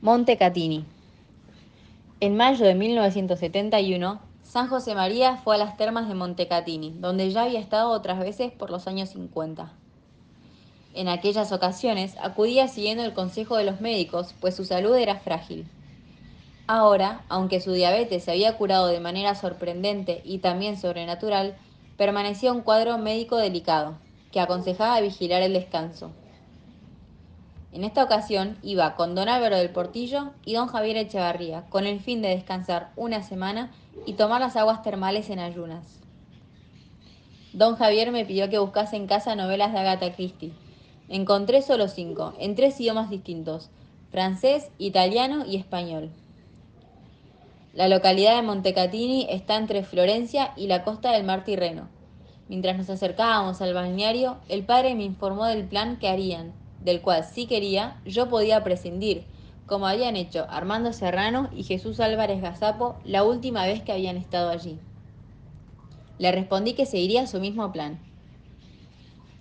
Montecatini. En mayo de 1971, San José María fue a las termas de Montecatini, donde ya había estado otras veces por los años 50. En aquellas ocasiones acudía siguiendo el consejo de los médicos, pues su salud era frágil. Ahora, aunque su diabetes se había curado de manera sorprendente y también sobrenatural, permanecía un cuadro médico delicado, que aconsejaba vigilar el descanso. En esta ocasión iba con don Álvaro del Portillo y don Javier Echevarría, con el fin de descansar una semana y tomar las aguas termales en ayunas. Don Javier me pidió que buscase en casa novelas de Agatha Christie. Encontré solo cinco, en tres idiomas distintos, francés, italiano y español. La localidad de Montecatini está entre Florencia y la costa del mar Tirreno. Mientras nos acercábamos al balneario, el padre me informó del plan que harían, del cual si quería yo podía prescindir, como habían hecho Armando Serrano y Jesús Álvarez Gazapo la última vez que habían estado allí. Le respondí que seguiría su mismo plan.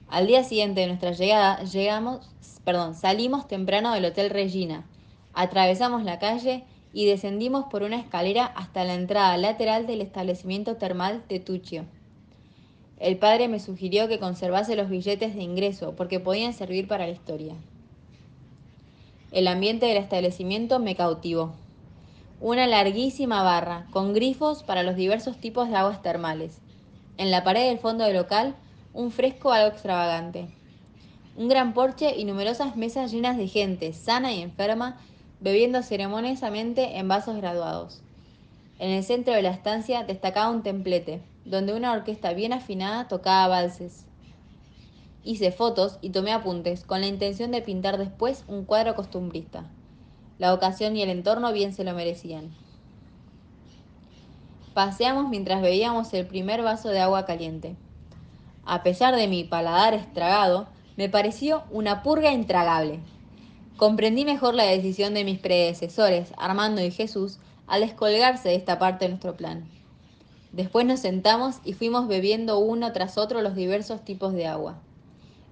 Al día siguiente de nuestra llegada, llegamos, perdón, salimos temprano del Hotel Regina, atravesamos la calle y descendimos por una escalera hasta la entrada lateral del establecimiento termal Tetuccio. El padre me sugirió que conservase los billetes de ingreso porque podían servir para la historia. El ambiente del establecimiento me cautivó. Una larguísima barra con grifos para los diversos tipos de aguas termales. En la pared del fondo del local, un fresco algo extravagante. Un gran porche y numerosas mesas llenas de gente sana y enferma bebiendo ceremoniosamente en vasos graduados. En el centro de la estancia destacaba un templete, donde una orquesta bien afinada tocaba valses. Hice fotos y tomé apuntes con la intención de pintar después un cuadro costumbrista. La ocasión y el entorno bien se lo merecían. Paseamos mientras bebíamos el primer vaso de agua caliente. A pesar de mi paladar estragado, me pareció una purga intragable. Comprendí mejor la decisión de mis predecesores, Armando y Jesús, al descolgarse de esta parte de nuestro plan. Después nos sentamos y fuimos bebiendo uno tras otro los diversos tipos de agua.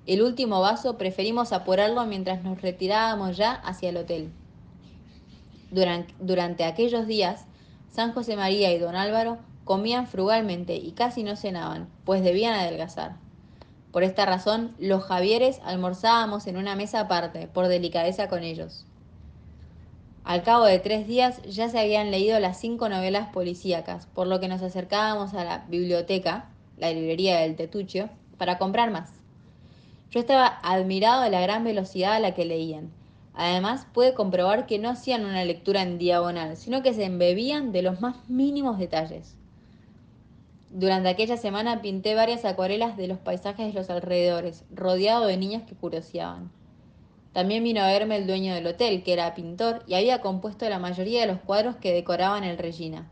El último vaso preferimos apurarlo mientras nos retirábamos ya hacia el hotel. Durante, durante aquellos días, San José María y don Álvaro comían frugalmente y casi no cenaban, pues debían adelgazar. Por esta razón, los Javieres almorzábamos en una mesa aparte, por delicadeza con ellos. Al cabo de tres días ya se habían leído las cinco novelas policíacas, por lo que nos acercábamos a la biblioteca, la librería del Tetuccio, para comprar más. Yo estaba admirado de la gran velocidad a la que leían. Además, pude comprobar que no hacían una lectura en diagonal, sino que se embebían de los más mínimos detalles. Durante aquella semana pinté varias acuarelas de los paisajes de los alrededores, rodeado de niños que curioseaban. También vino a verme el dueño del hotel, que era pintor y había compuesto la mayoría de los cuadros que decoraban el Regina.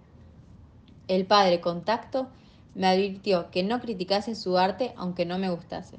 El padre, contacto, me advirtió que no criticase su arte aunque no me gustase.